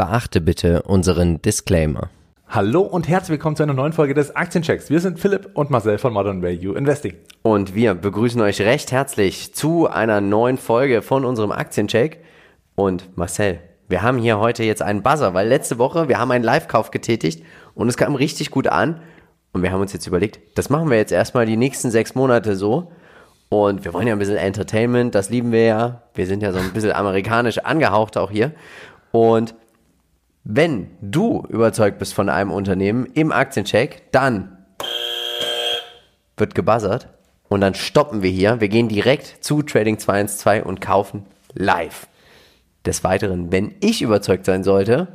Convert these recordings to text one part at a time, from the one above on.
Beachte bitte unseren Disclaimer. Hallo und herzlich willkommen zu einer neuen Folge des Aktienchecks. Wir sind Philipp und Marcel von Modern Value Investing. Und wir begrüßen euch recht herzlich zu einer neuen Folge von unserem Aktiencheck. Und Marcel, wir haben hier heute jetzt einen Buzzer, weil letzte Woche wir haben einen Live-Kauf getätigt und es kam richtig gut an. Und wir haben uns jetzt überlegt, das machen wir jetzt erstmal die nächsten sechs Monate so. Und wir wollen ja ein bisschen Entertainment, das lieben wir ja. Wir sind ja so ein bisschen amerikanisch angehaucht auch hier. Und wenn du überzeugt bist von einem Unternehmen im Aktiencheck, dann wird gebuzzert und dann stoppen wir hier. Wir gehen direkt zu Trading 212 und kaufen live. Des Weiteren, wenn ich überzeugt sein sollte,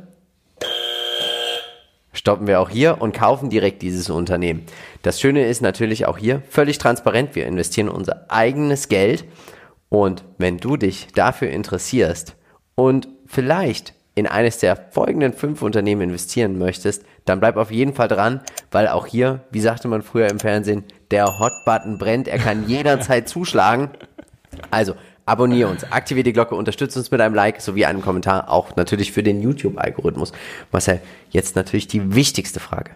stoppen wir auch hier und kaufen direkt dieses Unternehmen. Das Schöne ist natürlich auch hier völlig transparent. Wir investieren unser eigenes Geld und wenn du dich dafür interessierst und vielleicht in eines der folgenden fünf Unternehmen investieren möchtest, dann bleib auf jeden Fall dran, weil auch hier, wie sagte man früher im Fernsehen, der Hotbutton brennt, er kann jederzeit zuschlagen. Also abonniere uns, aktiviere die Glocke, unterstütze uns mit einem Like sowie einem Kommentar, auch natürlich für den YouTube-Algorithmus. Marcel, jetzt natürlich die wichtigste Frage.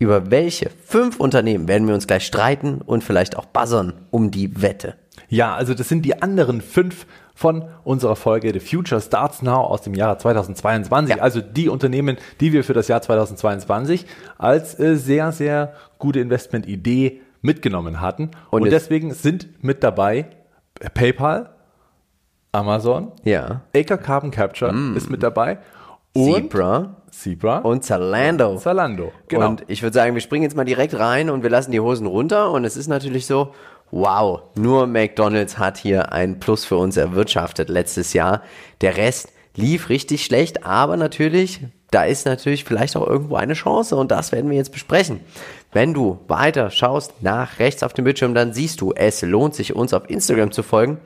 Über welche fünf Unternehmen werden wir uns gleich streiten und vielleicht auch buzzern um die Wette? Ja, also das sind die anderen fünf von unserer Folge The Future Starts Now aus dem Jahr 2022. Ja. Also die Unternehmen, die wir für das Jahr 2022 als äh, sehr, sehr gute Investmentidee mitgenommen hatten. Und, Und deswegen sind mit dabei PayPal, Amazon, ja. Acre Carbon Capture mm. ist mit dabei. Und Zebra. Zebra. Und Zalando. Zalando, genau. Und ich würde sagen, wir springen jetzt mal direkt rein und wir lassen die Hosen runter. Und es ist natürlich so, wow, nur McDonald's hat hier ein Plus für uns erwirtschaftet letztes Jahr. Der Rest lief richtig schlecht, aber natürlich, da ist natürlich vielleicht auch irgendwo eine Chance und das werden wir jetzt besprechen. Wenn du weiter schaust nach rechts auf dem Bildschirm, dann siehst du, es lohnt sich uns auf Instagram zu folgen,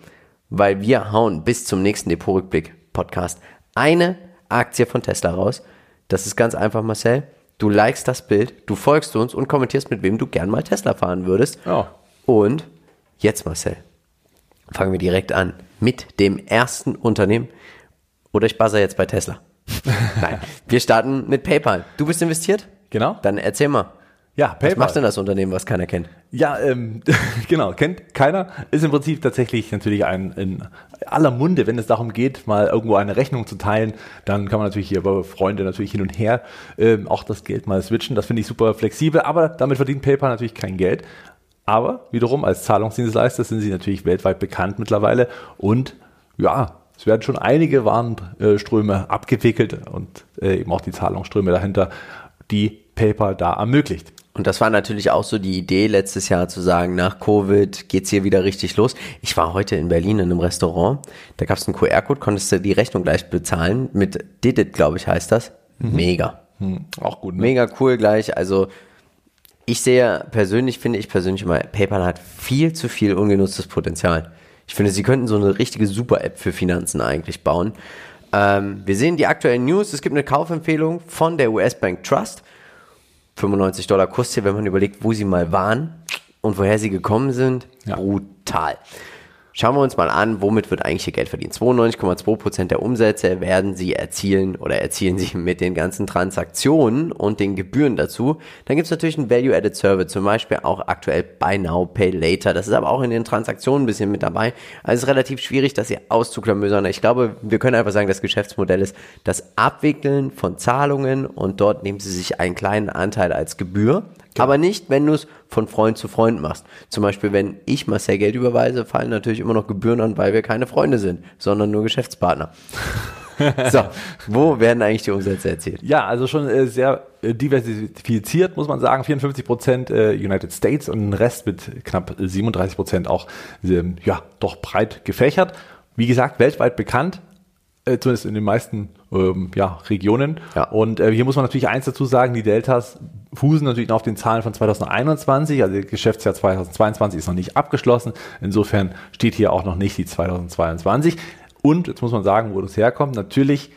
weil wir hauen bis zum nächsten Depotrückblick Podcast eine Aktie von Tesla raus. Das ist ganz einfach, Marcel. Du likest das Bild, du folgst uns und kommentierst, mit wem du gern mal Tesla fahren würdest. Oh. Und Jetzt, Marcel, fangen wir direkt an mit dem ersten Unternehmen. Oder ich buzzer jetzt bei Tesla. Nein, wir starten mit PayPal. Du bist investiert? Genau. Dann erzähl mal. Ja, PayPal. Was macht denn das Unternehmen, was keiner kennt? Ja, ähm, genau, kennt keiner. Ist im Prinzip tatsächlich natürlich ein in aller Munde, wenn es darum geht, mal irgendwo eine Rechnung zu teilen, dann kann man natürlich hier bei Freunde natürlich hin und her ähm, auch das Geld mal switchen. Das finde ich super flexibel, aber damit verdient PayPal natürlich kein Geld. Aber wiederum als Zahlungsdienstleister sind sie natürlich weltweit bekannt mittlerweile und ja, es werden schon einige Warenströme abgewickelt und äh, eben auch die Zahlungsströme dahinter, die PayPal da ermöglicht. Und das war natürlich auch so die Idee letztes Jahr zu sagen, nach Covid geht's hier wieder richtig los. Ich war heute in Berlin in einem Restaurant, da gab es einen QR-Code, konntest du die Rechnung gleich bezahlen mit Didit, glaube ich, heißt das. Mhm. Mega. Mhm. Auch gut. Ne? Mega cool gleich. Also ich sehe persönlich, finde ich persönlich immer, PayPal hat viel zu viel ungenutztes Potenzial. Ich finde, sie könnten so eine richtige Super-App für Finanzen eigentlich bauen. Ähm, wir sehen die aktuellen News. Es gibt eine Kaufempfehlung von der US-Bank Trust. 95 Dollar Kurs hier, wenn man überlegt, wo sie mal waren und woher sie gekommen sind. Ja. Brutal. Schauen wir uns mal an, womit wird eigentlich ihr Geld verdient. 92,2% der Umsätze werden sie erzielen oder erzielen sie mit den ganzen Transaktionen und den Gebühren dazu. Dann gibt es natürlich einen Value-Added Service, zum Beispiel auch aktuell Buy Now, Pay Later. Das ist aber auch in den Transaktionen ein bisschen mit dabei. Also es ist relativ schwierig, das hier auszuklamüsern. Ich glaube, wir können einfach sagen, das Geschäftsmodell ist das Abwickeln von Zahlungen und dort nehmen sie sich einen kleinen Anteil als Gebühr. Genau. Aber nicht, wenn du es von Freund zu Freund machst. Zum Beispiel, wenn ich Marcel Geld überweise, fallen natürlich immer noch Gebühren an, weil wir keine Freunde sind, sondern nur Geschäftspartner. so, wo werden eigentlich die Umsätze erzielt? Ja, also schon äh, sehr äh, diversifiziert, muss man sagen. 54 Prozent äh, United States und ein Rest mit knapp 37 Prozent auch ähm, ja, doch breit gefächert. Wie gesagt, weltweit bekannt, äh, zumindest in den meisten ähm, ja, Regionen. Ja. Und äh, hier muss man natürlich eins dazu sagen, die Deltas fußen natürlich noch auf den Zahlen von 2021, also das Geschäftsjahr 2022 ist noch nicht abgeschlossen. Insofern steht hier auch noch nicht die 2022. Und jetzt muss man sagen, wo das herkommt. Natürlich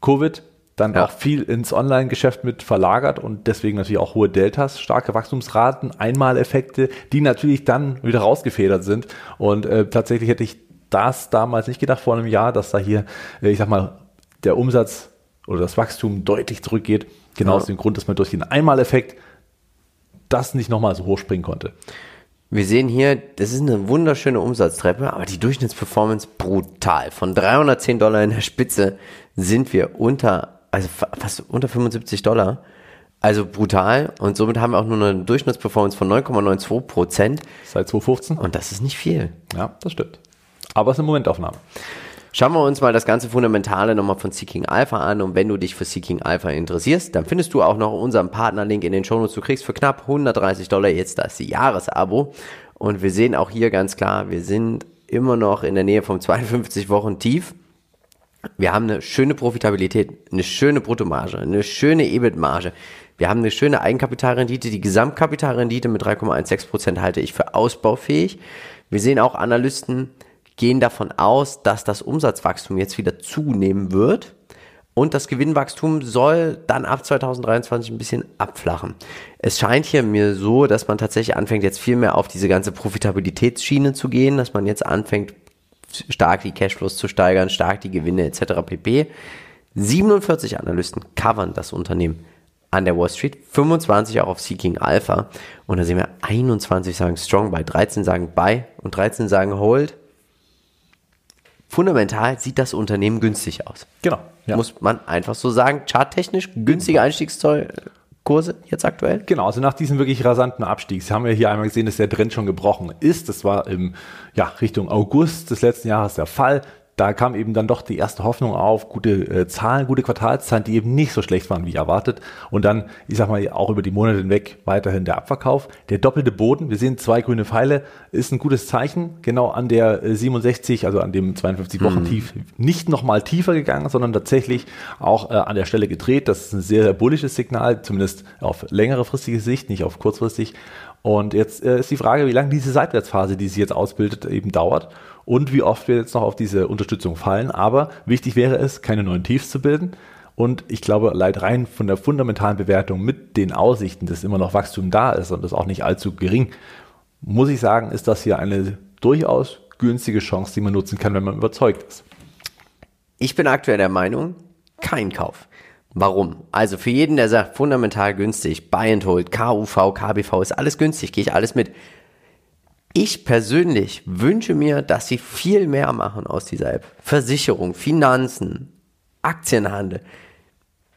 Covid, dann ja. auch viel ins Online-Geschäft mit verlagert und deswegen natürlich auch hohe Deltas, starke Wachstumsraten, Einmaleffekte, die natürlich dann wieder rausgefedert sind. Und äh, tatsächlich hätte ich das damals nicht gedacht vor einem Jahr, dass da hier, äh, ich sag mal, der Umsatz oder das Wachstum deutlich zurückgeht. Genau ja. aus dem Grund, dass man durch den Einmaleffekt das nicht nochmal so hochspringen konnte. Wir sehen hier, das ist eine wunderschöne Umsatztreppe, aber die Durchschnittsperformance brutal. Von 310 Dollar in der Spitze sind wir unter, also fast unter 75 Dollar. Also brutal. Und somit haben wir auch nur eine Durchschnittsperformance von 9,92 Prozent. Seit 2015. Und das ist nicht viel. Ja, das stimmt. Aber es ist eine Momentaufnahme. Schauen wir uns mal das ganze Fundamentale nochmal von Seeking Alpha an und wenn du dich für Seeking Alpha interessierst, dann findest du auch noch unseren Partnerlink in den Shownotes. Du kriegst für knapp 130 Dollar jetzt das Jahresabo und wir sehen auch hier ganz klar, wir sind immer noch in der Nähe vom 52 Wochen Tief. Wir haben eine schöne Profitabilität, eine schöne Bruttomarge, eine schöne EBIT-Marge. Wir haben eine schöne Eigenkapitalrendite. Die Gesamtkapitalrendite mit 3,16% halte ich für ausbaufähig. Wir sehen auch Analysten, gehen davon aus, dass das Umsatzwachstum jetzt wieder zunehmen wird und das Gewinnwachstum soll dann ab 2023 ein bisschen abflachen. Es scheint hier mir so, dass man tatsächlich anfängt, jetzt viel mehr auf diese ganze Profitabilitätsschiene zu gehen, dass man jetzt anfängt, stark die Cashflows zu steigern, stark die Gewinne etc. pp. 47 Analysten covern das Unternehmen an der Wall Street, 25 auch auf Seeking Alpha und da sehen wir 21 sagen Strong Buy, 13 sagen Buy und 13 sagen Hold fundamental sieht das Unternehmen günstig aus. Genau. Ja. Muss man einfach so sagen. Charttechnisch günstige Einstiegskurse jetzt aktuell? Genau, also nach diesem wirklich rasanten Abstieg. Sie haben ja hier einmal gesehen, dass der Trend schon gebrochen ist. Das war im ja, Richtung August des letzten Jahres der Fall da kam eben dann doch die erste Hoffnung auf, gute äh, Zahlen, gute Quartalszahlen, die eben nicht so schlecht waren wie erwartet. Und dann, ich sag mal, auch über die Monate hinweg weiterhin der Abverkauf. Der doppelte Boden, wir sehen zwei grüne Pfeile, ist ein gutes Zeichen. Genau an der 67, äh, also an dem 52 Wochen Tief, mhm. nicht nochmal tiefer gegangen, sondern tatsächlich auch äh, an der Stelle gedreht. Das ist ein sehr, sehr bullisches Signal, zumindest auf längere fristige Sicht, nicht auf kurzfristig. Und jetzt äh, ist die Frage, wie lange diese Seitwärtsphase, die sich jetzt ausbildet, eben dauert und wie oft wir jetzt noch auf diese Unterstützung fallen. Aber wichtig wäre es, keine neuen Tiefs zu bilden. Und ich glaube, leid rein von der fundamentalen Bewertung mit den Aussichten, dass immer noch Wachstum da ist und das auch nicht allzu gering, muss ich sagen, ist das hier eine durchaus günstige Chance, die man nutzen kann, wenn man überzeugt ist. Ich bin aktuell der Meinung, kein Kauf. Warum? Also für jeden, der sagt, fundamental günstig, Buy and Hold, KUV, KBV, ist alles günstig, gehe ich alles mit. Ich persönlich wünsche mir, dass sie viel mehr machen aus dieser App. Versicherung, Finanzen, Aktienhandel.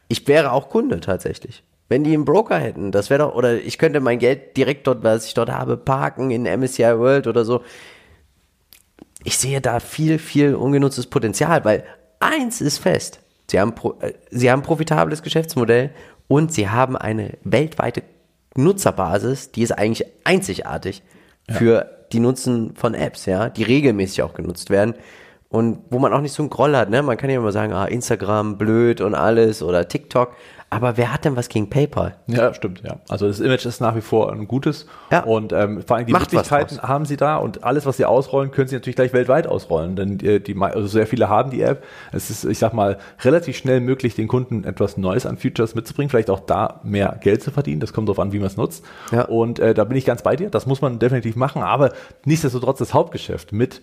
Ich wäre auch Kunde tatsächlich. Wenn die einen Broker hätten, das wäre doch, oder ich könnte mein Geld direkt dort, was ich dort habe, parken in MSCI World oder so. Ich sehe da viel, viel ungenutztes Potenzial, weil eins ist fest. Sie haben, äh, sie haben ein profitables Geschäftsmodell und sie haben eine weltweite Nutzerbasis, die ist eigentlich einzigartig. Für die Nutzen von Apps, ja, die regelmäßig auch genutzt werden und wo man auch nicht so einen Groll hat, ne? Man kann ja immer sagen, ah, Instagram blöd und alles oder TikTok, aber wer hat denn was gegen PayPal? Ja, stimmt, ja. Also das Image ist nach wie vor ein gutes. Ja. Und ähm, vor allem die Macht Möglichkeiten haben sie da und alles, was sie ausrollen, können sie natürlich gleich weltweit ausrollen. Denn die, die also sehr viele haben die App. Es ist, ich sag mal, relativ schnell möglich, den Kunden etwas Neues an Features mitzubringen, vielleicht auch da mehr Geld zu verdienen. Das kommt darauf an, wie man es nutzt. Ja. Und äh, da bin ich ganz bei dir. Das muss man definitiv machen, aber nichtsdestotrotz das Hauptgeschäft mit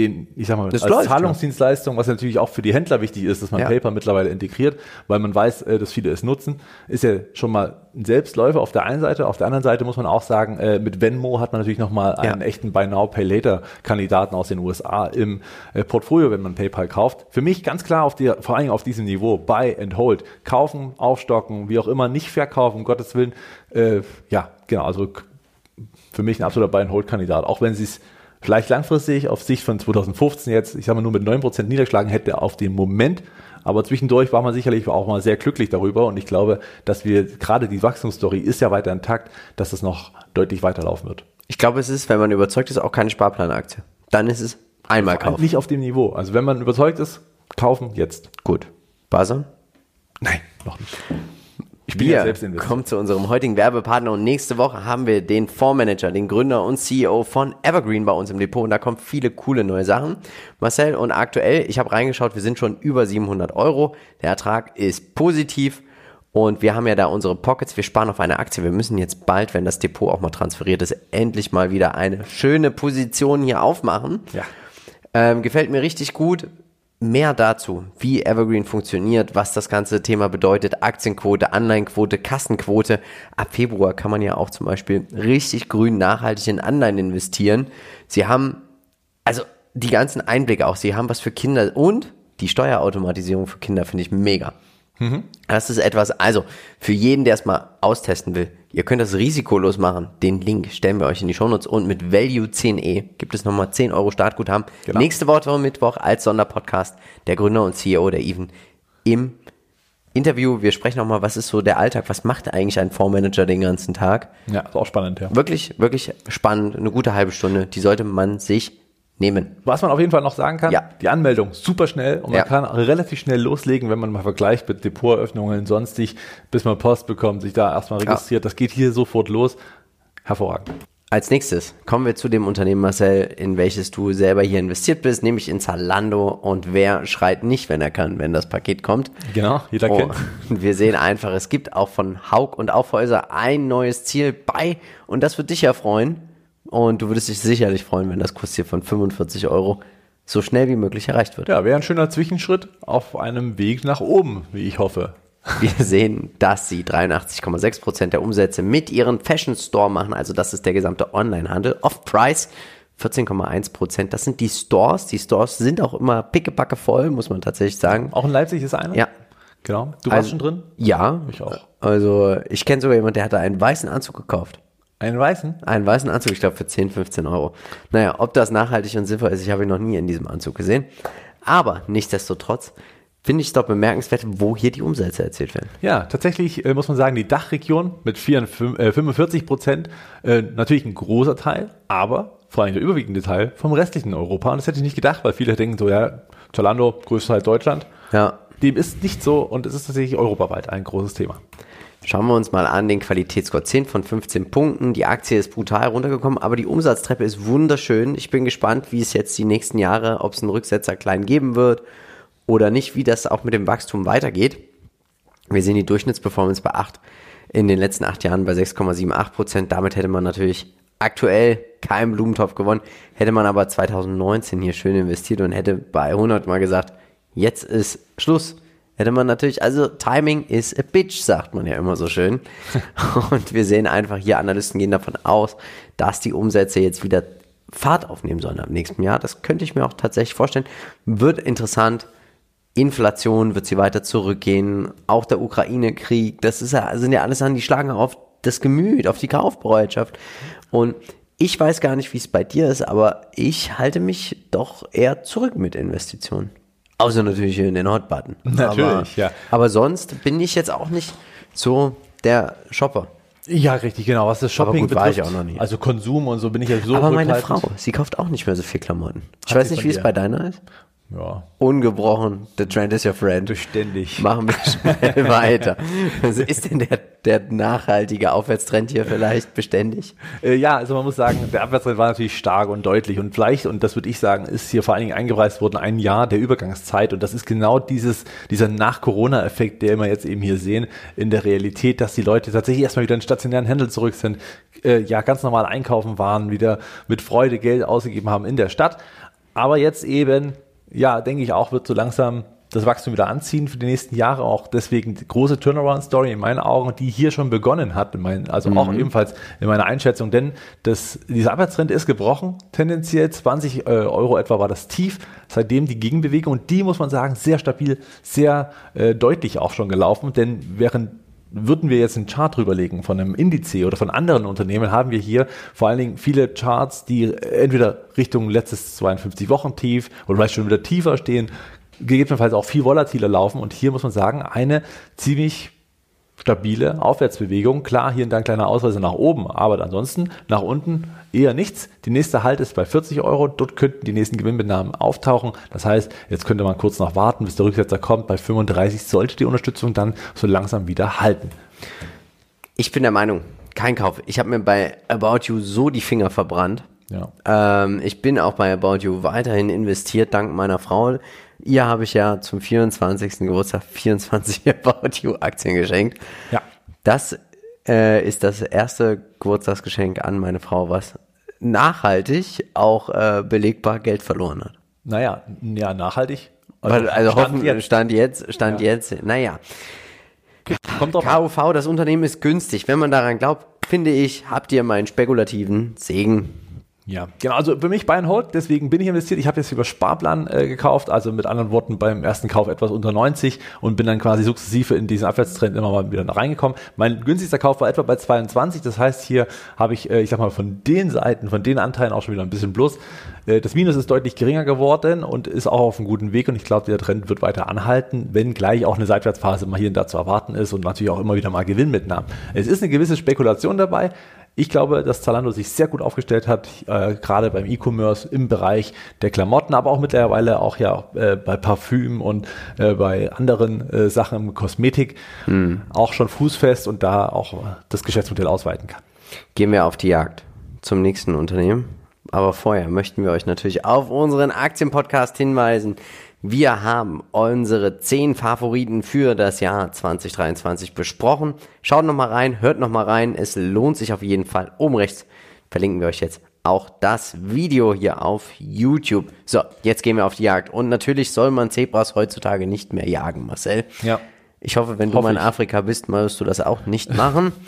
den, ich sag mal, das als läuft, Zahlungsdienstleistung, was natürlich auch für die Händler wichtig ist, dass man ja. PayPal mittlerweile integriert, weil man weiß, äh, dass viele es nutzen, ist ja schon mal ein Selbstläufer auf der einen Seite. Auf der anderen Seite muss man auch sagen, äh, mit Venmo hat man natürlich nochmal ja. einen echten Buy Now, Pay Later Kandidaten aus den USA im äh, Portfolio, wenn man PayPal kauft. Für mich ganz klar auf die, vor allem auf diesem Niveau, Buy and Hold. Kaufen, aufstocken, wie auch immer, nicht verkaufen, um Gottes Willen. ja, genau, also für mich ein absoluter Buy and Hold Kandidat, auch wenn sie es vielleicht langfristig auf Sicht von 2015 jetzt, ich sage mal nur mit 9% niederschlagen hätte auf den Moment. Aber zwischendurch war man sicherlich auch mal sehr glücklich darüber und ich glaube, dass wir gerade die Wachstumsstory ist ja weiter intakt, dass es noch deutlich weiterlaufen wird. Ich glaube, es ist, wenn man überzeugt ist, auch keine Sparplanaktie. Dann ist es einmal kaufen. Nicht auf dem Niveau. Also wenn man überzeugt ist, kaufen jetzt. Gut. Basan? Nein, noch nicht. Ich bin wir ja selbst investiert. kommen zu unserem heutigen Werbepartner und nächste Woche haben wir den Fondsmanager, den Gründer und CEO von Evergreen bei uns im Depot und da kommen viele coole neue Sachen. Marcel und aktuell, ich habe reingeschaut, wir sind schon über 700 Euro. Der Ertrag ist positiv und wir haben ja da unsere Pockets, wir sparen auf eine Aktie. Wir müssen jetzt bald, wenn das Depot auch mal transferiert ist, endlich mal wieder eine schöne Position hier aufmachen. Ja. Ähm, gefällt mir richtig gut mehr dazu, wie Evergreen funktioniert, was das ganze Thema bedeutet, Aktienquote, Anleihenquote, Kassenquote. Ab Februar kann man ja auch zum Beispiel richtig grün nachhaltig in Anleihen investieren. Sie haben, also die ganzen Einblicke auch, sie haben was für Kinder und die Steuerautomatisierung für Kinder finde ich mega. Das ist etwas, also für jeden, der es mal austesten will, ihr könnt das risikolos machen. Den Link stellen wir euch in die Shownotes und mit Value 10e gibt es nochmal 10 Euro Startguthaben. Genau. Nächste Woche Mittwoch als Sonderpodcast der Gründer und CEO der Even im Interview. Wir sprechen nochmal, was ist so der Alltag? Was macht eigentlich ein Fondsmanager den ganzen Tag? Ja, ist auch spannend, ja. Wirklich, wirklich spannend. Eine gute halbe Stunde. Die sollte man sich nehmen. Was man auf jeden Fall noch sagen kann, Ja. die Anmeldung super schnell und man Ja. kann relativ schnell loslegen, wenn man mal vergleicht mit Depoteröffnungen sonstig, bis man Post bekommt, sich da erstmal registriert. Das geht hier sofort los. Hervorragend. Als nächstes kommen wir zu dem Unternehmen, Marcel, in welches du selber hier investiert bist, nämlich in Zalando. Und wer schreit nicht, wenn er kann, wenn das Paket kommt? Genau, jeder Oh, kennt. wir sehen einfach, es gibt auch von Haug und Aufhäuser ein neues Ziel bei. Und das wird dich ja freuen. Und du würdest dich sicherlich freuen, wenn das Kursziel von 45 Euro so schnell wie möglich erreicht wird. Ja, wäre ein schöner Zwischenschritt auf einem Weg nach oben, wie ich hoffe. Wir sehen, dass sie 83,6% der Umsätze mit ihren Fashion Store machen. Also das ist der gesamte Onlinehandel. Off-Price 14,1%. Das sind die Stores. Die Stores sind auch immer pickepacke voll, muss man tatsächlich sagen. Auch in Leipzig ist einer? Ja. Genau. Du warst Also- schon drin? Ja. Ich auch. Also ich kenne sogar jemanden, der hatte einen weißen Anzug gekauft. Einen weißen? Einen weißen Anzug, ich glaube für 10, 15 Euro. Naja, ob das nachhaltig und sinnvoll ist, ich habe ihn noch nie in diesem Anzug gesehen. Aber nichtsdestotrotz finde ich es doch bemerkenswert, wo hier die Umsätze erzielt werden. Ja, tatsächlich äh, muss man sagen, die Dachregion mit 44, äh, 45 Prozent, äh, natürlich ein großer Teil, aber vor allem der überwiegende Teil vom restlichen Europa. Und das hätte ich nicht gedacht, weil viele denken so, ja, Zalando, größter Teil Deutschland. Ja, Dem ist nicht so und es ist tatsächlich europaweit ein großes Thema. Schauen wir uns mal an den Qualitätsscore 10 von 15 Punkten. Die Aktie ist brutal runtergekommen, aber die Umsatztreppe ist wunderschön. Ich bin gespannt, wie es jetzt die nächsten Jahre, ob es einen Rücksetzer klein geben wird oder nicht, wie das auch mit dem Wachstum weitergeht. Wir sehen die Durchschnittsperformance bei 8 in den letzten acht Jahren bei 6,78 Prozent. Damit hätte man natürlich aktuell keinen Blumentopf gewonnen. Hätte man aber 2019 hier schön investiert und hätte bei 100 mal gesagt, jetzt ist Schluss. Hätte man natürlich, also Timing is a bitch, sagt man ja immer so schön. Und wir sehen einfach hier, Analysten gehen davon aus, dass die Umsätze jetzt wieder Fahrt aufnehmen sollen am nächsten Jahr. Das könnte ich mir auch tatsächlich vorstellen. Wird interessant. Inflation wird sie weiter zurückgehen. Auch der Ukraine-Krieg, das ist ja, sind ja alles Sachen, die schlagen auf das Gemüt, auf die Kaufbereitschaft. Und ich weiß gar nicht, wie es bei dir ist, aber ich halte mich doch eher zurück mit Investitionen. Außer natürlich in den Hotbutton. Natürlich, aber, ja. Aber sonst bin ich jetzt auch nicht so der Shopper. Ja, richtig, genau. Was das Shopping gut, war betrifft, ich auch noch nie. also Konsum und so bin ich ja so aber meine. Frau, sie kauft auch nicht mehr so viel Klamotten. Ich Hat weiß nicht, wie es bei deiner ist. Ja, Ungebrochen, the trend is your friend. beständig. Machen wir schnell weiter. Also ist denn der, der nachhaltige Aufwärtstrend hier vielleicht beständig? Äh, ja, also man muss sagen, der Abwärtstrend war natürlich stark und deutlich und vielleicht, und das würde ich sagen, ist hier vor allen Dingen eingepreist worden, ein Jahr der Übergangszeit und das ist genau dieses, dieser Nach-Corona-Effekt, den wir jetzt eben hier sehen, in der Realität, dass die Leute tatsächlich erstmal wieder in stationären Händel zurück sind, äh, ja, ganz normal einkaufen waren, wieder mit Freude Geld ausgegeben haben in der Stadt, aber jetzt eben, ja, denke ich auch, wird so langsam das Wachstum wieder anziehen für die nächsten Jahre. Auch deswegen die große Turnaround-Story in meinen Augen, die hier schon begonnen hat, in meinen, also auch ebenfalls in meiner Einschätzung. Denn das, dieser Abwärtstrend ist gebrochen. Tendenziell 20 äh, Euro etwa war das Tief. Seitdem die Gegenbewegung und die muss man sagen, sehr stabil, sehr äh, deutlich auch schon gelaufen. Denn während würden wir jetzt einen Chart drüberlegen von einem Indiz oder von anderen Unternehmen, haben wir hier vor allen Dingen viele Charts, die entweder Richtung letztes 52-Wochen-Tief oder vielleicht schon wieder tiefer stehen, gegebenenfalls auch viel volatiler laufen. Und hier muss man sagen, eine ziemlich stabile Aufwärtsbewegung. Klar, hier und da ein kleiner Ausreißer nach oben, aber ansonsten nach unten eher nichts. Die nächste Halt ist bei 40 Euro. Dort könnten die nächsten Gewinnmitnahmen auftauchen. Das heißt, jetzt könnte man kurz noch warten, bis der Rücksetzer kommt. Bei 35 sollte die Unterstützung dann so langsam wieder halten. Ich bin der Meinung, kein Kauf. Ich habe mir bei About You so die Finger verbrannt. Ja. Ähm, ich bin auch bei About You weiterhin investiert, dank meiner Frau. Ihr habe ich ja zum 24. Geburtstag 24 About You Aktien geschenkt. Ja. Das äh, ist das erste Geburtstagsgeschenk an meine Frau, was nachhaltig auch äh, belegbar Geld verloren hat. Naja, ja, nachhaltig Also, also stand hoffen, jetzt. Stand jetzt, Stand ja. jetzt, naja. Kommt drauf KUV, das Unternehmen ist günstig. Wenn man daran glaubt, finde ich, habt ihr meinen spekulativen Segen. Ja, genau. Also für mich Buy and Hold, deswegen bin ich investiert. Ich habe jetzt über Sparplan äh, gekauft, also mit anderen Worten beim ersten Kauf etwas unter 90 und bin dann quasi sukzessive in diesen Abwärtstrend immer mal wieder reingekommen. Mein günstigster Kauf war etwa bei 22. Das heißt, hier habe ich, äh, ich sag mal, von den Seiten, von den Anteilen auch schon wieder ein bisschen plus. Äh, das Minus ist deutlich geringer geworden und ist auch auf einem guten Weg und ich glaube, der Trend wird weiter anhalten, wenn gleich auch eine Seitwärtsphase mal hier und da zu erwarten ist und natürlich auch immer wieder mal Gewinn mitnahmen. Es ist eine gewisse Spekulation dabei, ich glaube, dass Zalando sich sehr gut aufgestellt hat, äh, gerade beim E-Commerce im Bereich der Klamotten, aber auch mittlerweile auch ja äh, bei Parfüm und äh, bei anderen äh, Sachen im Kosmetik hm. auch schon fußfest und da auch das Geschäftsmodell ausweiten kann. Gehen wir auf die Jagd zum nächsten Unternehmen. Aber vorher möchten wir euch natürlich auf unseren Aktienpodcast hinweisen. Wir haben unsere zehn Favoriten für das Jahr 2023 besprochen. Schaut nochmal rein, hört nochmal rein. Es lohnt sich auf jeden Fall. Oben rechts verlinken wir euch jetzt auch das Video hier auf YouTube. So, jetzt gehen wir auf die Jagd. Und natürlich soll man Zebras heutzutage nicht mehr jagen, Marcel. Ja. Ich hoffe, wenn hoffe du mal in Afrika bist, wirst du das auch nicht machen.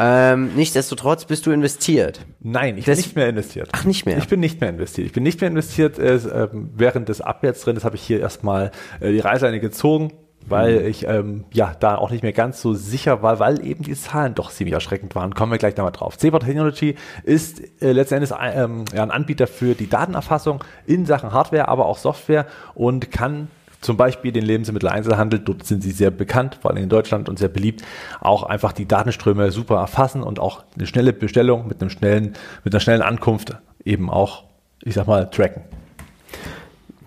Ähm, nichtsdestotrotz bist du investiert. Nein, ich bin nicht mehr investiert. Ach, nicht mehr? Ich bin nicht mehr investiert. Ich bin nicht mehr investiert. Äh, während des Abwärtstrends habe ich hier erstmal äh, die Reißleine gezogen, weil mhm. ich ähm, ja da auch nicht mehr ganz so sicher war, weil eben die Zahlen doch ziemlich erschreckend waren. Kommen wir gleich nochmal drauf. Zebra Technology ist äh, letztendlich ähm, ja, ein Anbieter für die Datenerfassung in Sachen Hardware, aber auch Software und kann zum Beispiel den Lebensmitteleinzelhandel, dort sind sie sehr bekannt, vor allem in Deutschland und sehr beliebt, auch einfach die Datenströme super erfassen und auch eine schnelle Bestellung mit einem schnellen, mit einer schnellen Ankunft eben auch, ich sag mal, tracken.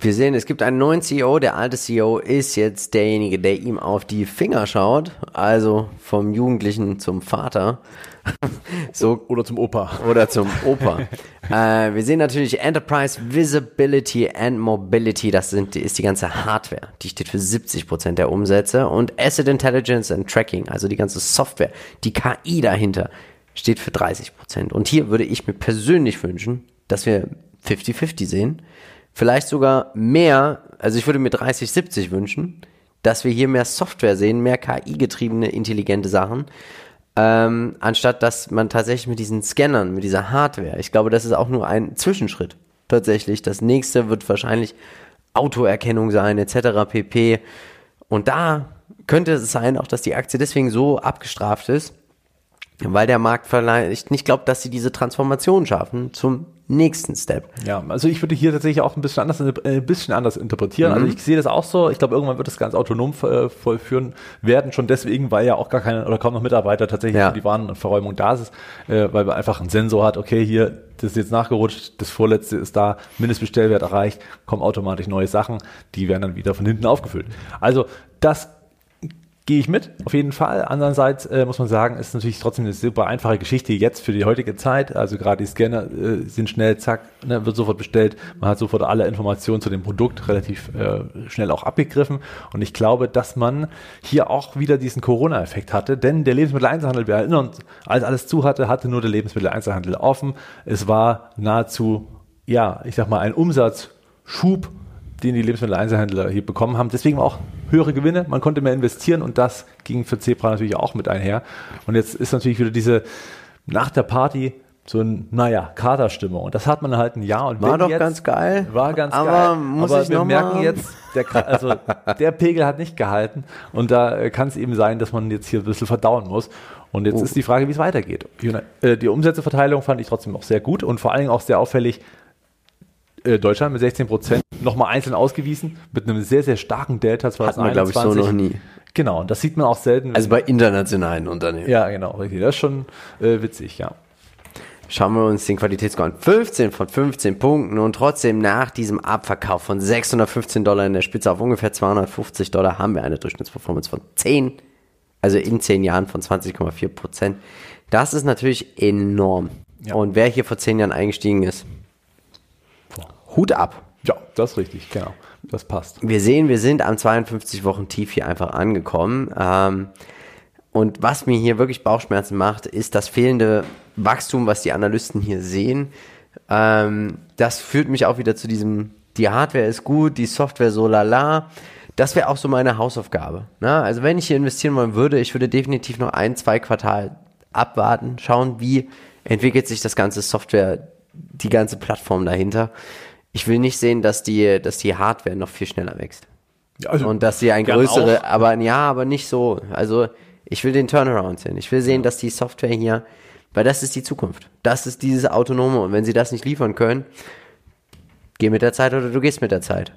Wir sehen, es gibt einen neuen CEO. Der alte CEO ist jetzt derjenige, der ihm auf die Finger schaut. Also vom Jugendlichen zum Vater. so, oder zum Opa. Oder zum Opa. äh, wir sehen natürlich Enterprise Visibility and Mobility. Das sind, ist die ganze Hardware. Die steht für 70 Prozent der Umsätze. Und Asset Intelligence and Tracking, also die ganze Software, die KI dahinter, steht für 30%. Prozent. Und hier würde ich mir persönlich wünschen, dass wir 50-50 sehen vielleicht sogar mehr, also ich würde mir 30, 70 wünschen, dass wir hier mehr Software sehen, mehr KI-getriebene, intelligente Sachen, ähm, anstatt dass man tatsächlich mit diesen Scannern, mit dieser Hardware, ich glaube, das ist auch nur ein Zwischenschritt tatsächlich. Das nächste wird wahrscheinlich Autoerkennung sein, etc. pp. Und da könnte es sein, auch dass die Aktie deswegen so abgestraft ist, weil der Markt vielleicht nicht glaubt, dass sie diese Transformation schaffen zum nächsten Step. Ja, also ich würde hier tatsächlich auch ein bisschen anders, äh, ein bisschen anders interpretieren. Also mhm. Also ich sehe das auch so. Ich glaube, irgendwann wird das ganz autonom äh, vollführen werden, schon deswegen, weil ja auch gar keine oder kaum noch Mitarbeiter tatsächlich ja. für die Warenverräumung da ist, äh, weil man einfach einen Sensor hat, okay, hier, das ist jetzt nachgerutscht, das vorletzte ist da, Mindestbestellwert erreicht, kommen automatisch neue Sachen, die werden dann wieder von hinten aufgefüllt. Also das gehe ich mit, auf jeden Fall. Andererseits äh, muss man sagen, ist natürlich trotzdem eine super einfache Geschichte jetzt für die heutige Zeit. Also gerade die Scanner äh, sind schnell, zack, ne, wird sofort bestellt. Man hat sofort alle Informationen zu dem Produkt relativ äh, schnell auch abgegriffen. Und ich glaube, dass man hier auch wieder diesen Corona-Effekt hatte, denn der Lebensmitteleinzelhandel, wir erinnern uns, als alles zu hatte, hatte nur der Lebensmitteleinzelhandel offen. Es war nahezu, ja, ich sag mal, ein Umsatzschub den die Lebensmitteleinzelhändler hier bekommen haben. Deswegen auch höhere Gewinne, man konnte mehr investieren und das ging für Zebra natürlich auch mit einher. Und jetzt ist natürlich wieder diese nach der Party so ein, naja, Katerstimmung. Und das hat man halt ein Jahr und War doch jetzt, ganz geil. War ganz aber geil. Muss aber ich wir merken mal? jetzt, der, also der Pegel hat nicht gehalten. Und da äh, kann es eben sein, dass man jetzt hier ein bisschen verdauen muss. Und jetzt oh. ist die Frage, wie es weitergeht. Äh, die Umsätzeverteilung fand ich trotzdem auch sehr gut und vor allen Dingen auch sehr auffällig, äh, Deutschland mit 16 Prozent nochmal einzeln ausgewiesen, mit einem sehr, sehr starken Delta 2021. Hatten wir, glaube ich, so noch nie. Genau, das sieht man auch selten. Also bei internationalen Unternehmen. Ja, genau, richtig. Das ist schon äh, witzig, ja. Schauen wir uns den Qualitätsscore an. 15 von 15 Punkten und trotzdem nach diesem Abverkauf von 615 Dollar in der Spitze auf ungefähr 250 Dollar haben wir eine Durchschnittsperformance von 10, also in 10 Jahren von 20,4 Prozent. Das ist natürlich enorm. Ja. Und wer hier vor 10 Jahren eingestiegen ist, Hut ab. Ja, das ist richtig, genau. Das passt. Wir sehen, wir sind am 52 Wochen tief hier einfach angekommen. Ähm, und was mir hier wirklich Bauchschmerzen macht, ist das fehlende Wachstum, was die Analysten hier sehen. Ähm, das führt mich auch wieder zu diesem die Hardware ist gut, die Software so lala. Das wäre auch so meine Hausaufgabe. Ne? Also wenn ich hier investieren wollen würde, ich würde definitiv noch ein, zwei Quartal abwarten, schauen, wie entwickelt sich das ganze Software, die ganze Plattform dahinter. Ich will nicht sehen, dass die, dass die Hardware noch viel schneller wächst. Ja, also Und dass sie ein größere, auch. aber ja, aber nicht so. Also ich will den Turnaround sehen. Ich will sehen, dass die Software hier, weil das ist die Zukunft. Das ist dieses Autonome. Und wenn sie das nicht liefern können, geh mit der Zeit oder du gehst mit der Zeit.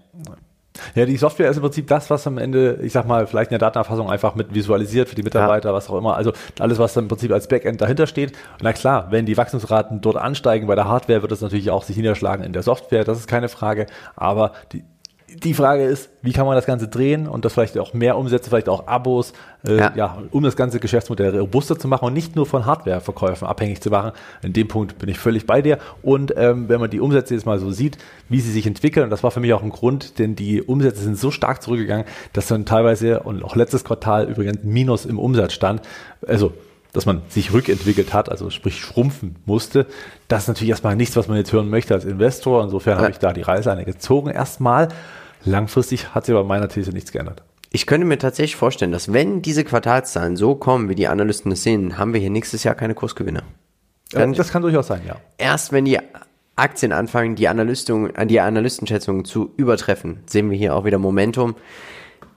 Ja, die Software ist im Prinzip das, was am Ende, ich sag mal, vielleicht in der Datenerfassung einfach mit visualisiert für die Mitarbeiter, was auch immer. Also alles, was dann im Prinzip als Backend dahinter steht. Und na klar, wenn die Wachstumsraten dort ansteigen bei der Hardware, wird das natürlich auch sich niederschlagen in der Software. Das ist keine Frage. Aber die, die Frage ist, wie kann man das Ganze drehen und das vielleicht auch mehr umsetzen, vielleicht auch Abos, äh, Ja. ja. um das ganze Geschäftsmodell robuster zu machen und nicht nur von Hardwareverkäufen abhängig zu machen. In dem Punkt bin ich völlig bei dir. Und ähm, wenn man die Umsätze jetzt mal so sieht, wie sie sich entwickeln, und das war für mich auch ein Grund, denn die Umsätze sind so stark zurückgegangen, dass dann teilweise und auch letztes Quartal übrigens Minus im Umsatz stand. Also dass man sich rückentwickelt hat, also sprich schrumpfen musste. Das ist natürlich erstmal nichts, was man jetzt hören möchte als Investor. Insofern habe ich da die Reißleine gezogen erstmal. Langfristig hat sich aber meiner These nichts geändert. Ich könnte mir tatsächlich vorstellen, dass wenn diese Quartalszahlen so kommen, wie die Analysten es sehen, haben wir hier nächstes Jahr keine Kursgewinne. Äh, das kann durchaus sein, ja. Erst wenn die Aktien anfangen, die, Analystung, die Analystenschätzungen zu übertreffen, sehen wir hier auch wieder Momentum.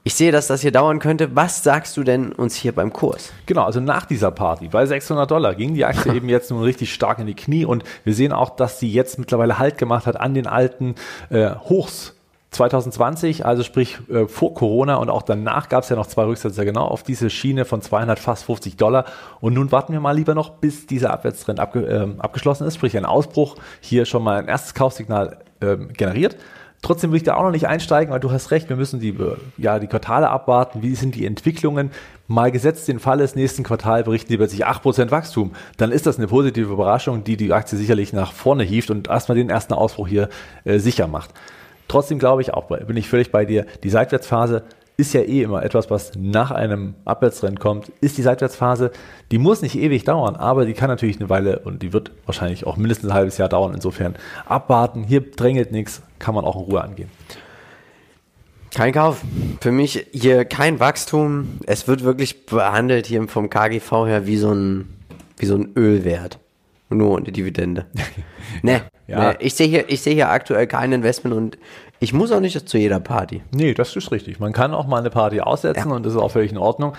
Ich sehe, dass das hier dauern könnte. Was sagst du denn uns hier beim Kurs? Genau, also nach dieser Party bei 600 Dollar ging die Aktie eben jetzt nun richtig stark in die Knie und wir sehen auch, dass sie jetzt mittlerweile Halt gemacht hat an den alten äh, Hochs 2020, also sprich äh, vor Corona und auch danach gab es ja noch zwei Rücksetzer genau auf diese Schiene von 200 fast 50 Dollar und nun warten wir mal lieber noch, bis dieser Abwärtstrend abge äh, abgeschlossen ist, sprich ein Ausbruch hier schon mal ein erstes Kaufsignal ähm, generiert. Trotzdem will ich da auch noch nicht einsteigen, weil du hast recht, wir müssen die, ja, die Quartale abwarten. Wie sind die Entwicklungen? Mal gesetzt den Fall ist, nächsten Quartal berichten die plötzlich 8% Wachstum. Dann ist das eine positive Überraschung, die die Aktie sicherlich nach vorne hieft und erstmal den ersten Ausbruch hier äh, sicher macht. Trotzdem glaube ich auch, bin ich völlig bei dir, die Seitwärtsphase ist ja eh immer etwas, was nach einem Abwärtstrend kommt, ist die Seitwärtsphase, die muss nicht ewig dauern, aber die kann natürlich eine Weile und die wird wahrscheinlich auch mindestens ein halbes Jahr dauern. Insofern abwarten, hier drängelt nichts, kann man auch in Ruhe angehen. Kein Kauf. Für mich hier kein Wachstum. Es wird wirklich behandelt hier vom KGV her wie so ein, wie so ein Ölwert. Nur ohne Dividende. ne, Ja. ne, ich sehe hier, ich sehe hier aktuell kein Investment und ich muss auch nicht zu jeder Party. Nee, das ist richtig. Man kann auch mal eine Party aussetzen und das ist auch völlig in Ordnung.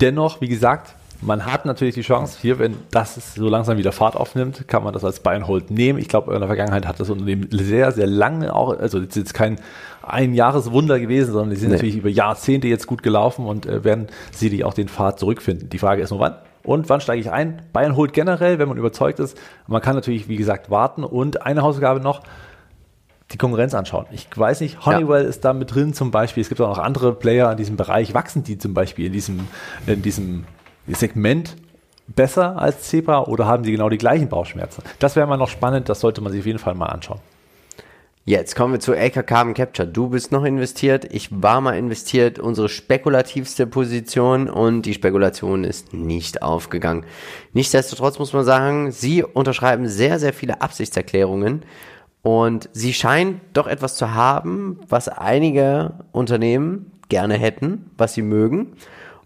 Dennoch, wie gesagt, man hat natürlich die Chance, hier, wenn das so langsam wieder Fahrt aufnimmt, kann man das als Buy and Hold nehmen. Ich glaube, in der Vergangenheit hat das Unternehmen sehr, sehr lange auch, also das ist jetzt kein Einjahreswunder gewesen, sondern die sind Nee. natürlich über Jahrzehnte jetzt gut gelaufen und äh, werden sicherlich auch den Pfad zurückfinden. Die Frage ist nur wann. Und wann steige ich ein? Buy and Hold generell, wenn man überzeugt ist. Man kann natürlich, wie gesagt, warten. Und eine Hausaufgabe noch, die Konkurrenz anschauen. Ich weiß nicht, Honeywell ist da mit drin zum Beispiel. Es gibt auch noch andere Player in diesem Bereich. Wachsen die zum Beispiel in diesem, in diesem Segment besser als Zebra oder haben sie genau die gleichen Bauchschmerzen? Das wäre mal noch spannend. Das sollte man sich auf jeden Fall mal anschauen. Jetzt kommen wir zu AK Carbon Capture. Du bist noch investiert, ich war mal investiert, unsere spekulativste Position und die Spekulation ist nicht aufgegangen. Nichtsdestotrotz muss man sagen, sie unterschreiben sehr, sehr viele Absichtserklärungen und sie scheinen doch etwas zu haben, was einige Unternehmen gerne hätten, was sie mögen.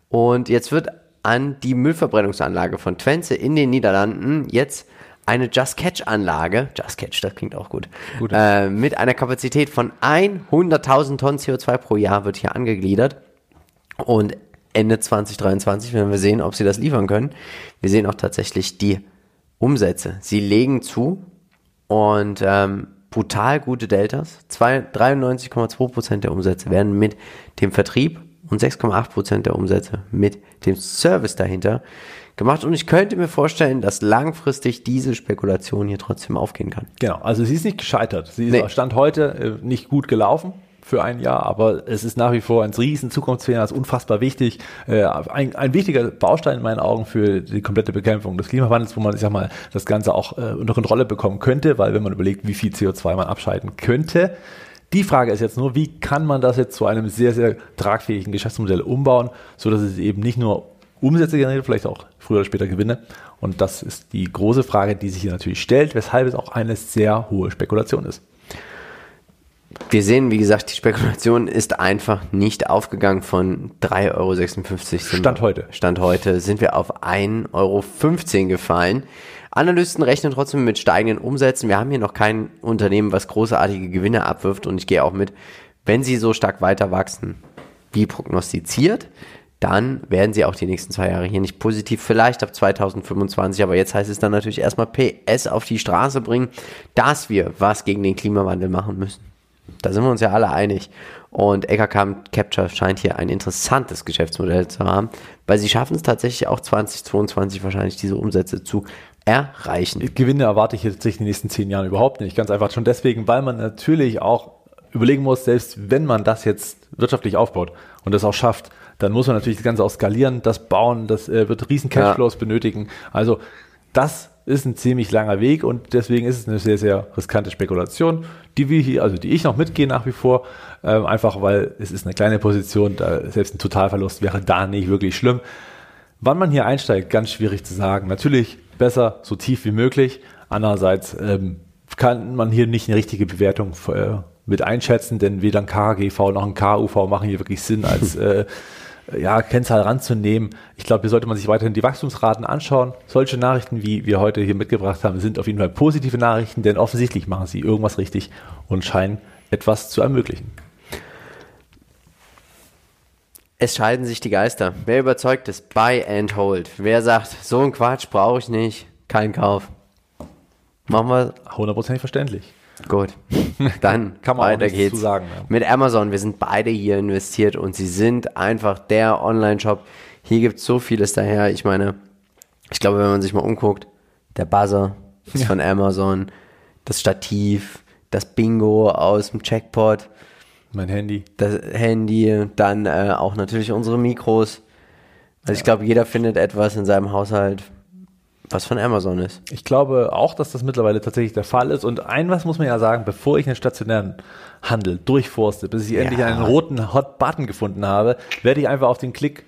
Und jetzt wird an die Müllverbrennungsanlage von Twente in den Niederlanden jetzt eine Just Catch Anlage, Just Catch, das klingt auch gut, Gut. äh, mit einer Kapazität von 100.000 Tonnen CO2 pro Jahr wird hier angegliedert. Und Ende 2023 werden wir sehen, ob sie das liefern können. Wir sehen auch tatsächlich die Umsätze. Sie legen zu und ähm, brutal gute Deltas. Zwei- 93,2% der Umsätze werden mit dem Vertrieb und 6,8% der Umsätze mit dem Service dahinter gemacht. Und ich könnte mir vorstellen, dass langfristig diese Spekulation hier trotzdem aufgehen kann. Genau, also sie ist nicht gescheitert. Sie ist Nee. Stand heute äh, nicht gut gelaufen für ein Jahr, aber es ist nach wie vor ein riesen Zukunftsfehler, ist unfassbar wichtig. Äh, ein, ein wichtiger Baustein in meinen Augen für die komplette Bekämpfung des Klimawandels, wo man, ich sag mal, das Ganze auch äh, unter Kontrolle bekommen könnte, weil wenn man überlegt, wie viel CO2 man abscheiden könnte, die Frage ist jetzt nur, wie kann man das jetzt zu einem sehr, sehr tragfähigen Geschäftsmodell umbauen, so dass es eben nicht nur Umsätze generiert, vielleicht auch früher oder später Gewinne. Und das ist die große Frage, die sich hier natürlich stellt, weshalb es auch eine sehr hohe Spekulation ist. Wir sehen, wie gesagt, die Spekulation ist einfach nicht aufgegangen von 3,56 Euro. Stand wir- heute. Stand heute sind wir auf 1,15 Euro gefallen. Analysten rechnen trotzdem mit steigenden Umsätzen. Wir haben hier noch kein Unternehmen, was großartige Gewinne abwirft und ich gehe auch mit, wenn sie so stark weiter wachsen, wie prognostiziert, dann werden sie auch die nächsten zwei Jahre hier nicht positiv, vielleicht ab 2025, aber jetzt heißt es dann natürlich erstmal PS auf die Straße bringen, dass wir was gegen den Klimawandel machen müssen. Da sind wir uns ja alle einig. Und LKK Capture scheint hier ein interessantes Geschäftsmodell zu haben, weil sie schaffen es tatsächlich auch 2022 wahrscheinlich diese Umsätze zu erreichen. Gewinne erwarte ich jetzt in den nächsten zehn Jahren überhaupt nicht. Ganz einfach schon deswegen, weil man natürlich auch überlegen muss, selbst wenn man das jetzt wirtschaftlich aufbaut und das auch schafft, dann muss man natürlich das Ganze auch skalieren, das bauen, das äh, wird riesen Cashflows benötigen. Also das ist ein ziemlich langer Weg und deswegen ist es eine sehr, sehr riskante Spekulation, die wir hier, also die ich noch mitgehe nach wie vor, ähm, einfach weil es ist eine kleine Position, da selbst ein Totalverlust wäre da nicht wirklich schlimm. Wann man hier einsteigt, ganz schwierig zu sagen. Natürlich besser so tief wie möglich. Andererseits ähm, kann man hier nicht eine richtige Bewertung äh, mit einschätzen, denn weder ein KGV noch ein KUV machen hier wirklich Sinn, als äh, ja, Kennzahl ranzunehmen. Ich glaube, hier sollte man sich weiterhin die Wachstumsraten anschauen. Solche Nachrichten, wie wir heute hier mitgebracht haben, sind auf jeden Fall positive Nachrichten, denn offensichtlich machen sie irgendwas richtig und scheinen etwas zu ermöglichen. Es scheiden sich die Geister. Wer überzeugt ist, buy and hold. Wer sagt, so ein Quatsch brauche ich nicht, kein Kauf. Machen wir Hundertprozentig verständlich. Gut, dann Kann man weiter geht's sagen, ja. mit Amazon. Wir sind beide hier investiert und sie sind einfach der Online-Shop. Hier gibt's so vieles daher. Ich meine, ich glaube, wenn man sich mal umguckt, der Buzzer ist von Amazon, das Stativ, das Bingo aus dem Checkpot, Mein Handy. das Handy, dann äh, auch natürlich unsere Mikros. Also ich glaube, jeder findet etwas in seinem Haushalt, was von Amazon ist. Ich glaube auch, dass das mittlerweile tatsächlich der Fall ist. Und ein was muss man ja sagen, bevor ich einen stationären Handel durchforste, bis ich endlich einen roten Hot Button gefunden habe, werde ich einfach auf den Klick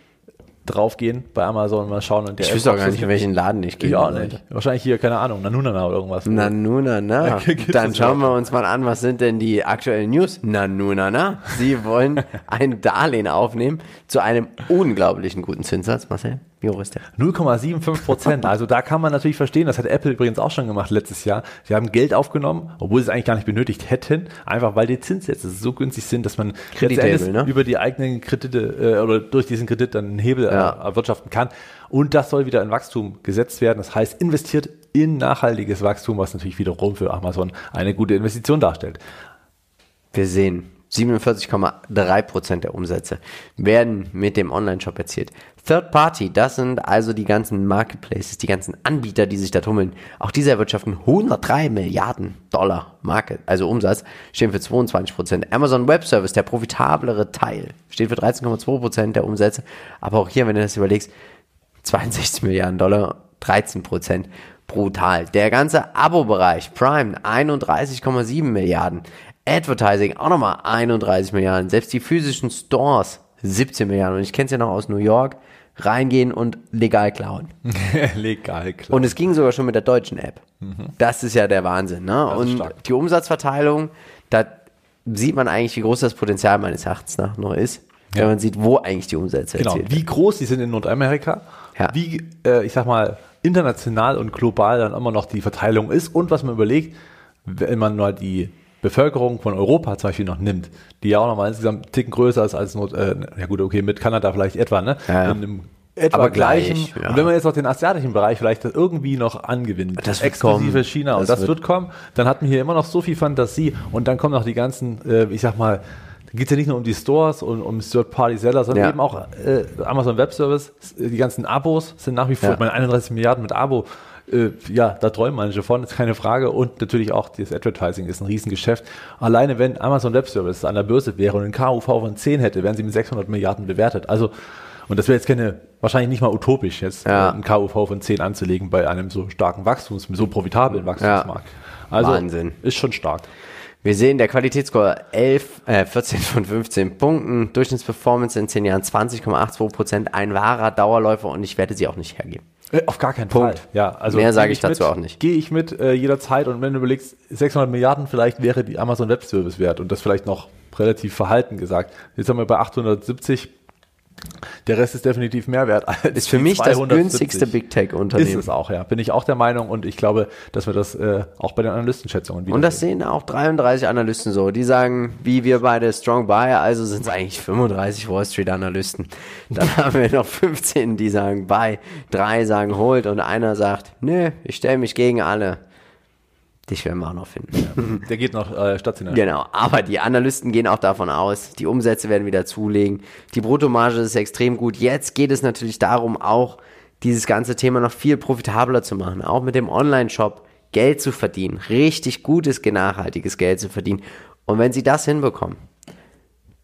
draufgehen bei Amazon und mal schauen. Und der Ich wüsste auch gar nicht, in welchen Laden ich gehe. Ich auch nicht. Wahrscheinlich hier, keine Ahnung, Nanunana oder irgendwas. Na nu na na. Gibt's Dann schauen wir uns mal an, was sind denn die aktuellen News? Na nu na na. Sie wollen ein Darlehen aufnehmen zu einem unglaublichen guten Zinssatz. Marcel, wie hoch ist der? 0,75 Prozent. Also da kann man natürlich verstehen, das hat Apple übrigens auch schon gemacht letztes Jahr. Sie haben Geld aufgenommen, obwohl sie es eigentlich gar nicht benötigt hätten, einfach weil die Zinssätze so günstig sind, dass man Kredithebel, letzten Endes ne? über die eigenen Kredite äh, oder durch diesen Kredit dann einen Hebel Ja. äh, erwirtschaften kann. Und das soll wieder in Wachstum gesetzt werden. Das heißt, investiert in nachhaltiges Wachstum, was natürlich wiederum für Amazon eine gute Investition darstellt. Wir sehen, 47,3% der Umsätze werden mit dem Online-Shop erzielt. Third Party, das sind also die ganzen Marketplaces, die ganzen Anbieter, die sich da tummeln. Auch diese erwirtschaften 103 Milliarden Dollar Market, also Umsatz, stehen für 22%. Amazon Web Service, der profitablere Teil, steht für 13,2% der Umsätze. Aber auch hier, wenn du das überlegst, 62 Milliarden Dollar, 13 Prozent. Brutal. Der ganze Abo-Bereich, Prime, 31,7 Milliarden. Advertising, auch nochmal 31 Milliarden. Selbst die physischen Stores, 17 Milliarden. Und ich kenne es ja noch aus New York. Reingehen und legal klauen. Legal, klar. Und es ging sogar schon mit der deutschen App. Das ist ja der Wahnsinn. Ne? Und die Umsatzverteilung, da sieht man eigentlich, wie groß das Potenzial meines Erachtens nach noch ist. Wenn Ja. man sieht, wo eigentlich die Umsätze Genau, wie groß die sind in Nordamerika, Ja. wie, äh, ich sag mal, international und global dann immer noch die Verteilung ist und was man überlegt, wenn man mal die Bevölkerung von Europa zum Beispiel noch nimmt, die ja auch nochmal insgesamt einen Ticken größer ist als Nord, äh, ja gut, okay, mit Kanada vielleicht etwa, ne? Ja. In einem etwa Aber gleich, gleichen. ja. Und wenn man jetzt noch den asiatischen Bereich vielleicht irgendwie noch angewinnt, Das exklusive kommen. China, und Das das wird- wird kommen, dann hat man hier immer noch so viel Fantasie und dann kommen noch die ganzen, äh, ich sag mal, da geht es ja nicht nur um die Stores und um Third-Party-Seller, sondern Ja. eben auch äh, Amazon Web Service, die ganzen Abos sind nach wie vor, Ja. meine 31 Milliarden mit Abo, äh, ja, da träumen manche von, ist keine Frage. Und natürlich auch das Advertising ist ein Riesengeschäft. Alleine wenn Amazon Web Service an der Börse wäre und ein KUV von 10 hätte, wären sie mit 600 Milliarden bewertet. Also, und das wäre jetzt keine, wahrscheinlich nicht mal utopisch, jetzt Ja. äh, ein KUV von 10 anzulegen bei einem so starken Wachstums, so profitablen Wachstumsmarkt. Also, Wahnsinn. ist schon stark. Wir sehen der Qualitätsscore 11, äh, 14 von 15 Punkten, Durchschnittsperformance in 10 Jahren 20,82 Prozent, ein wahrer Dauerläufer und ich werde sie auch nicht hergeben. Äh, Auf gar keinen Punkt. Fall. Ja, also Mehr gehe sage ich dazu mit, auch nicht. Gehe ich mit äh, jederzeit und wenn du überlegst, 600 Milliarden vielleicht wäre die Amazon Web Service wert und das vielleicht noch relativ verhalten gesagt. Jetzt haben wir bei 870. Der Rest ist definitiv mehr wert als Ist für mich das 270. günstigste Big Tech Ist Unternehmen. es auch, ja. Bin ich auch der Meinung und ich glaube, dass wir das äh, auch bei den Analystenschätzungen wieder Und das sehen auch 33 Analysten so. Die sagen, wie wir beide Strong Buy, also sind es eigentlich 35 Wall Street Analysten. Dann haben wir noch 15, die sagen Buy, drei sagen Hold und einer sagt, nö, ich stelle mich gegen alle. Dich werden wir auch noch finden. Der geht noch äh, stationär. Genau, aber die Analysten gehen auch davon aus, die Umsätze werden wieder zulegen, die Bruttomarge ist extrem gut. Jetzt geht es natürlich darum, auch dieses ganze Thema noch viel profitabler zu machen, auch mit dem Online-Shop Geld zu verdienen, richtig gutes, nachhaltiges Geld zu verdienen. Und wenn sie das hinbekommen,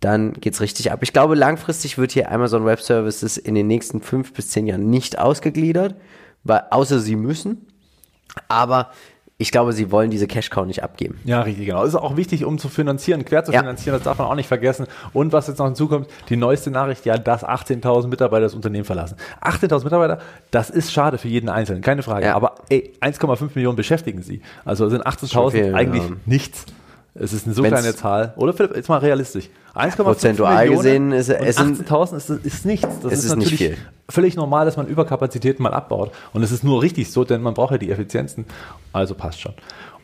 dann geht's richtig ab. Ich glaube, langfristig wird hier Amazon Web Services in den nächsten fünf bis zehn Jahren nicht ausgegliedert, weil, außer sie müssen. Aber ich glaube, sie wollen diese Cash Cow nicht abgeben. Ja, richtig, genau. Ist auch wichtig, um zu finanzieren, quer zu Ja. finanzieren, das darf man auch nicht vergessen. Und was jetzt noch hinzukommt, die neueste Nachricht, ja, dass 18.000 Mitarbeiter das Unternehmen verlassen. 18.000 Mitarbeiter, das ist schade für jeden Einzelnen, keine Frage. Ja. Aber ey, 1,5 Millionen beschäftigen sie. Also sind 18.000 Schon viel, eigentlich ja. nichts. Es ist eine so Wenn's- kleine Zahl. Oder Philipp, jetzt mal realistisch. 1,5 prozentual Millionen gesehen ist- es sind- 18.000 ist, ist nichts. Das ist, ist nicht natürlich viel. völlig normal, dass man Überkapazitäten mal abbaut. Und es ist nur richtig so, denn man braucht ja die Effizienzen. Also passt schon.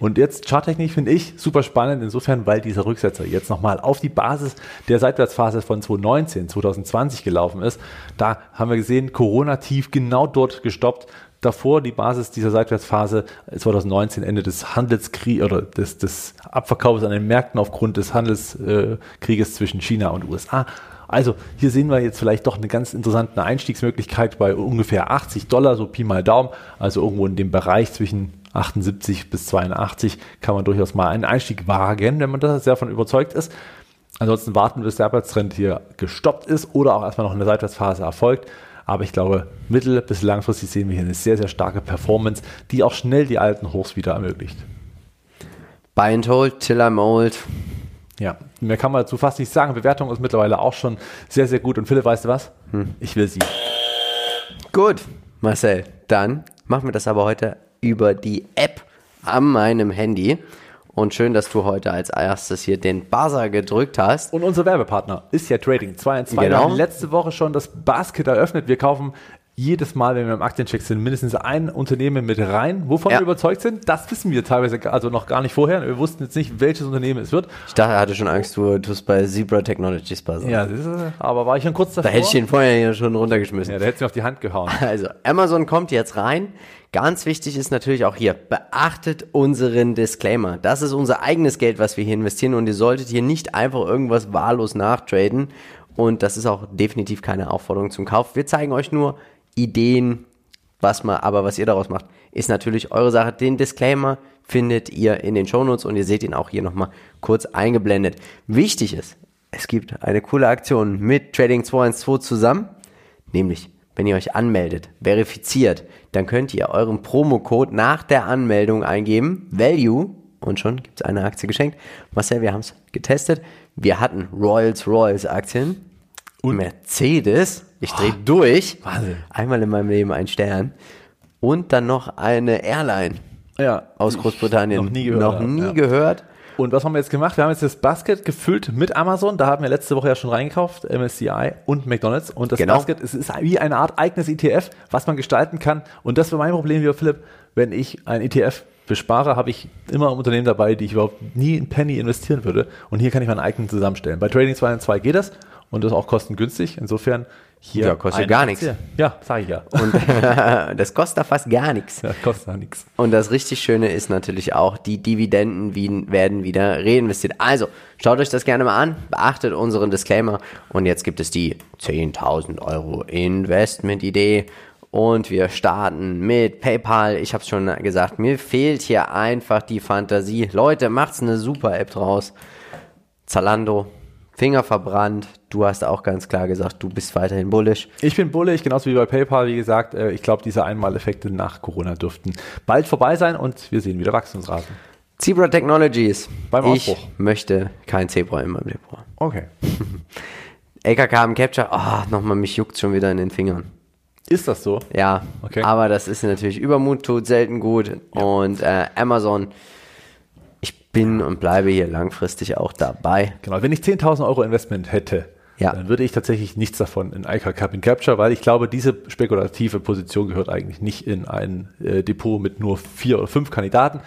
Und jetzt Charttechnik finde ich super spannend, insofern, weil dieser Rücksetzer jetzt nochmal auf die Basis der Seitwärtsphase von 2019, 2020 gelaufen ist. Da haben wir gesehen, Corona-Tief genau dort gestoppt. Davor die Basis dieser Seitwärtsphase 2019, Ende des Handelskriegs oder des, des Abverkaufs an den Märkten aufgrund des Handelskrieges zwischen China und USA. Also hier sehen wir jetzt vielleicht doch eine ganz interessante Einstiegsmöglichkeit bei ungefähr 80 Dollar, so Pi mal Daumen. Also irgendwo in dem Bereich zwischen 78 bis 82 kann man durchaus mal einen Einstieg wagen, wenn man da sehr von überzeugt ist. Ansonsten warten, bis der Abwärtstrend hier gestoppt ist oder auch erstmal noch eine Seitwärtsphase erfolgt. Aber ich glaube, mittel- bis langfristig sehen wir hier eine sehr, sehr starke Performance, die auch schnell die alten Hochs wieder ermöglicht. Buy and hold, till I'm old. Ja, mehr kann man dazu fast nicht sagen. Bewertung ist mittlerweile auch schon sehr, sehr gut. Und Philipp, weißt du was? Ich will sie. Gut, Marcel, dann machen wir das aber heute über die App an meinem Handy. Und schön, dass du heute als erstes hier den Buzzer gedrückt hast. Und unser Werbepartner ist ja Trading 2 in 2. Wir Genau. haben letzte Woche schon das Basket eröffnet. Wir kaufen jedes Mal, wenn wir im Aktiencheck sind, mindestens ein Unternehmen mit rein. Wovon Ja. wir überzeugt sind, das wissen wir teilweise also noch gar nicht vorher. Wir wussten jetzt nicht, welches Unternehmen es wird. Ich dachte, er hatte schon Angst, du tust bei Zebra Technologies Buzzer. Ja, das ist, aber war ich schon kurz Da davor. hätte ich ihn vorher hier schon runtergeschmissen. ja, da hätte ich mir auf die Hand gehauen. Also, Amazon kommt jetzt rein. Ganz wichtig ist natürlich auch hier, beachtet unseren Disclaimer. Das ist unser eigenes Geld, was wir hier investieren und ihr solltet hier nicht einfach irgendwas wahllos nachtraden. Und das ist auch definitiv keine Aufforderung zum Kauf. Wir zeigen euch nur Ideen, was man, aber was ihr daraus macht, ist natürlich eure Sache. Den Disclaimer findet ihr in den Shownotes und ihr seht ihn auch hier nochmal kurz eingeblendet. Wichtig ist, es gibt eine coole Aktion mit Trading 212 zusammen, nämlich wenn ihr euch anmeldet, verifiziert, dann könnt ihr euren Promocode nach der Anmeldung eingeben, Value, und schon gibt es eine Aktie geschenkt. Marcel, wir haben es getestet. Wir hatten Royals Royals Aktien, Mercedes, ich drehe durch, Wahnsinn. einmal in meinem Leben ein Stern, und dann noch eine Airline Ja, aus Großbritannien. noch nie gehört Noch nie ja. gehört. Und was haben wir jetzt gemacht? Wir haben jetzt das Basket gefüllt mit Amazon. Da haben wir letzte Woche ja schon reingekauft, MSCI und McDonalds. Und das Genau. Basket es ist wie eine Art eigenes ETF, was man gestalten kann. Und das war mein Problem, lieber Philipp. Wenn ich ein ETF bespare, habe ich immer Unternehmen dabei, die ich überhaupt nie in Penny investieren würde. Und hier kann ich meinen eigenen zusammenstellen. Bei Trading 2 und 2 geht das und das ist auch kostengünstig. Insofern hier. Ja, kostet gar nichts. Ja, sage ich ja. Und das kostet da fast gar nichts. ja kostet nichts. Und das richtig Schöne ist natürlich auch, die Dividenden wie- werden wieder reinvestiert. Also, schaut euch das gerne mal an, beachtet unseren Disclaimer. Und jetzt gibt es die 10.000 Euro Investment-Idee. Und wir starten mit PayPal. Ich habe es schon gesagt, mir fehlt hier einfach die Fantasie. Leute, macht's eine super App draus. Zalando, Finger verbrannt. Du hast auch ganz klar gesagt, du bist weiterhin bullish. Ich bin bullig, genauso wie bei PayPal. Wie gesagt, äh, ich glaube, diese Einmaleffekte nach Corona dürften bald vorbei sein und wir sehen wieder Wachstumsraten. Zebra Technologies. Beim ich Ausbruch. möchte kein Zebra in meinem Depot. Okay. LKK im Capture, ah, nochmal, mich juckt schon wieder in den Fingern. Ist das so? Ja, Okay. aber das ist natürlich Übermut, tut selten gut. Und äh, Amazon, ich bin und bleibe hier langfristig auch dabei. Genau, wenn ich 10.000 Euro Investment hätte, Ja. dann würde ich tatsächlich nichts davon in ICA Cap Capture, weil ich glaube, diese spekulative Position gehört eigentlich nicht in ein äh, Depot mit nur vier oder fünf Kandidaten.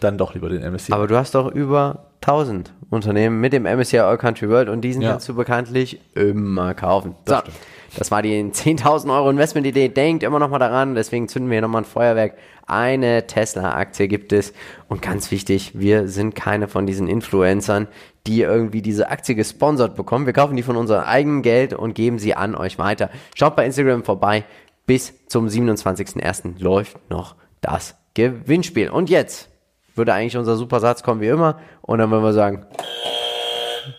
Dann doch lieber den MSCI. Aber du hast doch über 1000 Unternehmen mit dem MSCI All Country World und diesen Ja. kannst du bekanntlich immer kaufen. Das so, stimmt. das war die 10.000 Euro Investmentidee. Denkt immer noch mal daran, deswegen zünden wir hier nochmal ein Feuerwerk. Eine Tesla-Aktie gibt es. Und ganz wichtig, wir sind keine von diesen Influencern, die irgendwie diese Aktie gesponsert bekommen. Wir kaufen die von unserem eigenen Geld und geben sie an euch weiter. Schaut bei Instagram vorbei. Bis zum 27.01. läuft noch das Gewinnspiel. Und jetzt würde eigentlich unser super Satz kommen wie immer. Und dann würden wir sagen,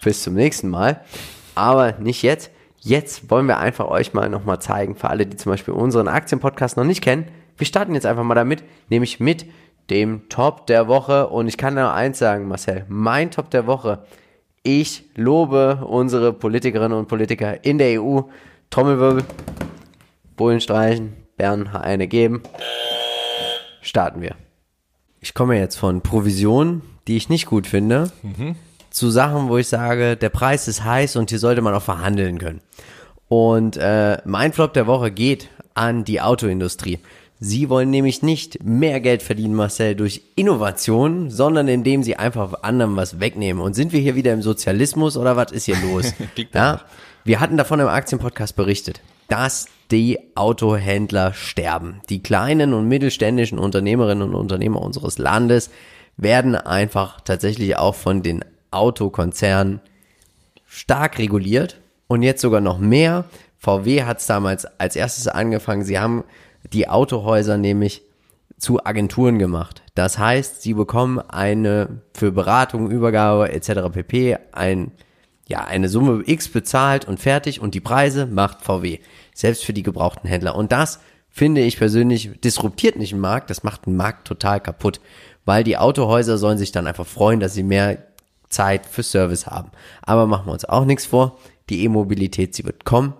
bis zum nächsten Mal. Aber nicht jetzt. Jetzt wollen wir einfach euch mal nochmal zeigen, für alle, die zum Beispiel unseren Aktienpodcast noch nicht kennen. Wir starten jetzt einfach mal damit, nämlich mit dem Top der Woche. Und ich kann nur eins sagen, Marcel, mein Top der Woche. Ich lobe unsere Politikerinnen und Politiker in der EU. Trommelwirbel, Bullen streichen, Bern eine geben. Starten wir. Ich komme jetzt von Provisionen, die ich nicht gut finde, zu Sachen, wo ich sage, der Preis ist heiß und hier sollte man auch verhandeln können. Und äh, mein Flop der Woche geht an die Autoindustrie. Sie wollen nämlich nicht mehr Geld verdienen, Marcel, durch Innovation, sondern indem sie einfach anderen was wegnehmen. Und sind wir hier wieder im Sozialismus oder was ist hier los? Ja? Wir hatten davon im Aktienpodcast berichtet, dass die Autohändler sterben. Die kleinen und mittelständischen Unternehmerinnen und Unternehmer unseres Landes werden einfach tatsächlich auch von den Autokonzernen stark reguliert und jetzt sogar noch mehr. VW hat es damals als erstes angefangen. Sie haben die Autohäuser nämlich zu Agenturen gemacht. Das heißt, sie bekommen eine für Beratung, Übergabe etc. pp. ein ja, eine Summe X bezahlt und fertig und die Preise macht VW. Selbst für die gebrauchten Händler. Und das finde ich persönlich disruptiert nicht den Markt, das macht den Markt total kaputt. Weil die Autohäuser sollen sich dann einfach freuen, dass sie mehr Zeit für Service haben. Aber machen wir uns auch nichts vor. Die E-Mobilität, sie wird kommen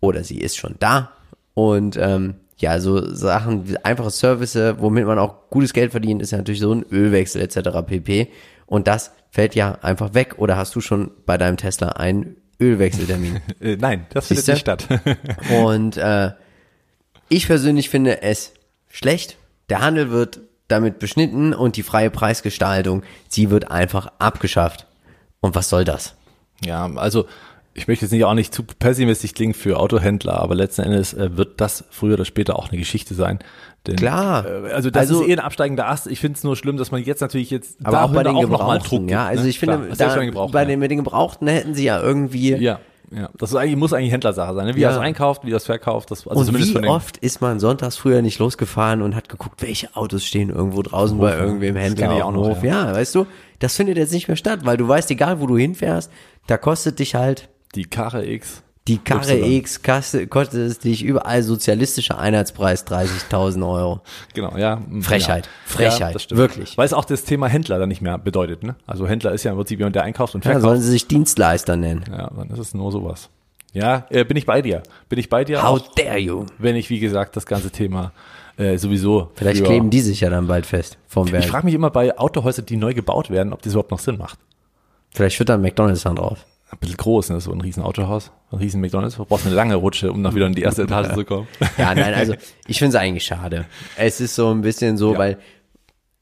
oder sie ist schon da. Und ähm, ja, so Sachen, wie einfache Service, womit man auch gutes Geld verdient, ist ja natürlich so ein Ölwechsel etc. pp. Und das fällt ja einfach weg. Oder hast du schon bei deinem Tesla einen Ölwechseltermin? äh, nein, das findet nicht statt. Und äh, ich persönlich finde es schlecht. Der Handel wird damit beschnitten und die freie Preisgestaltung, sie wird einfach abgeschafft. Und was soll das? Ja, also ich möchte jetzt nicht auch nicht zu pessimistisch klingen für Autohändler, aber letzten Endes äh, wird das früher oder später auch eine Geschichte sein. Denn, Klar. Äh, also das Also- ist eh ein absteigender Ast. Ich finde es nur schlimm, dass man jetzt natürlich jetzt Aber auch bei den Gebrauchten, ja. Also ne? ich finde, Klar, selbst da, bei den Gebrauchten, bei ja. den, mit den Gebrauchten hätten sie ja irgendwie Ja, ja. Das ist eigentlich, muss eigentlich Händlersache sein, ne? wie Ja. es einkauft, wie es verkauft. Das, also und wie oft ist man sonntags früher nicht losgefahren und hat geguckt, welche Autos stehen irgendwo draußen bei ja. irgendwem Das Händler auf dem Hof. ja. Ja. weißt du, das findet jetzt nicht mehr statt, weil du weißt, egal wo du hinfährst, da kostet dich halt die Karre X. die Karre Y. X, kostet, kostet es dich überall sozialistischer Einheitspreis 30.000 Euro. Genau, ja. Frechheit. Ja. Frechheit. Ja. Wirklich. Weil es auch das Thema Händler dann nicht mehr bedeutet. Ne? Also Händler ist ja im Prinzip jemand, der einkauft und Ja, verkauft. sollen sie sich Dienstleister nennen. Ja, dann ist es nur sowas. Ja, äh, bin ich bei dir. Bin ich bei dir. How auch, dare you? wenn ich, wie gesagt, das ganze Thema äh, sowieso. Vielleicht für- kleben die sich ja dann bald fest vom Ich Werk. frage mich immer bei Autohäusern, die neu gebaut werden, ob das überhaupt noch Sinn macht. Vielleicht wird dann McDonalds dann drauf. Ein bisschen groß, ne? so ein riesen Autohaus, ein riesen McDonalds. Du brauchst eine lange Rutsche, um noch wieder in die erste Etage zu kommen. Ja, nein, also ich finde es eigentlich schade. Es ist so ein bisschen so, Ja. weil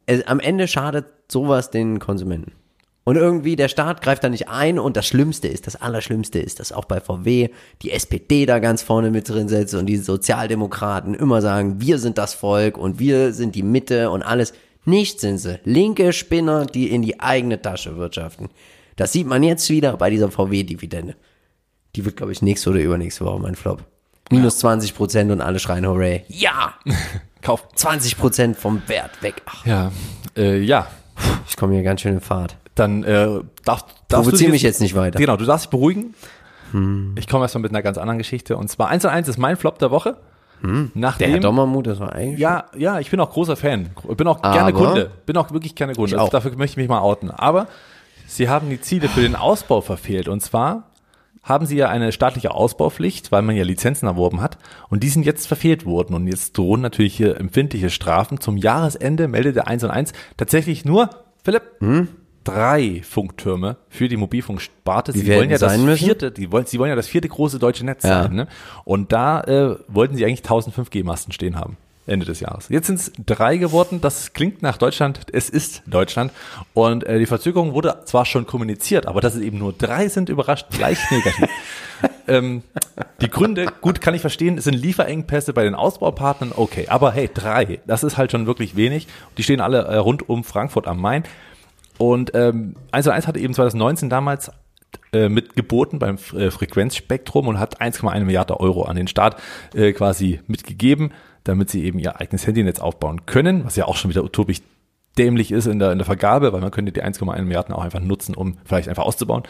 es, am Ende schadet sowas den Konsumenten. Und irgendwie der Staat greift da nicht ein und das Schlimmste ist, das Allerschlimmste ist, dass auch bei VW die SPD da ganz vorne mit drin sitzt und die Sozialdemokraten immer sagen, wir sind das Volk und wir sind die Mitte und alles. Nicht sind sie. Linke Spinner, die in die eigene Tasche wirtschaften. Das sieht man jetzt wieder bei dieser VW-Dividende. Die wird, glaube ich, nächste oder übernächste Woche mein Flop. Minus 20 Prozent und alle schreien Hooray. Ja! Kauf. 20 Prozent vom Wert weg. Ach, Ja, äh, ja. ich komme hier ganz schön in Fahrt. Dann äh, darf, darfst du Provozier dich mich jetzt nicht weiter. Genau, du darfst dich beruhigen. Ich komme erstmal mit einer ganz anderen Geschichte. Und zwar 1 zu 1 ist mein Flop der Woche. Der Nachdem, Herr Dommermuth, das war eigentlich. Ja, ja, ich bin auch großer Fan. Bin auch gerne Kunde. Bin auch wirklich gerne Kunde. Ich Also auch. dafür möchte ich mich mal outen. Aber sie haben die Ziele für den Ausbau verfehlt. Und zwar haben sie ja eine staatliche Ausbaupflicht, weil man ja Lizenzen erworben hat. Und die sind jetzt verfehlt worden. Und jetzt drohen natürlich hier empfindliche Strafen. Zum Jahresende meldet der 1 und 1 tatsächlich nur, Philipp, hm? drei Funktürme für die Mobilfunksparte. Sie wollen ja das vierte, die wollen, sie wollen ja das vierte große deutsche Netz ja. sein. Ne? Und da äh, wollten sie eigentlich 1000 5G-Masten stehen haben. Ende des Jahres. Jetzt sind es drei geworden. Das klingt nach Deutschland. Es ist Deutschland. Und äh, die Verzögerung wurde zwar schon kommuniziert, aber dass es eben nur drei sind, überrascht gleich negativ. ähm, die Gründe, gut, kann ich verstehen, sind Lieferengpässe bei den Ausbaupartnern. Okay, aber hey, drei, das ist halt schon wirklich wenig. Die stehen alle äh, rund um Frankfurt am Main. Und ähm, 1 1 hatte eben 2019 damals äh, mitgeboten beim äh, Frequenzspektrum und hat 1,1 Milliarden Euro an den Staat äh, quasi mitgegeben, damit sie eben ihr eigenes Handynetz aufbauen können, was ja auch schon wieder utopisch dämlich ist in der, in der Vergabe, weil man könnte die 1,1 Milliarden auch einfach nutzen, um vielleicht einfach auszubauen.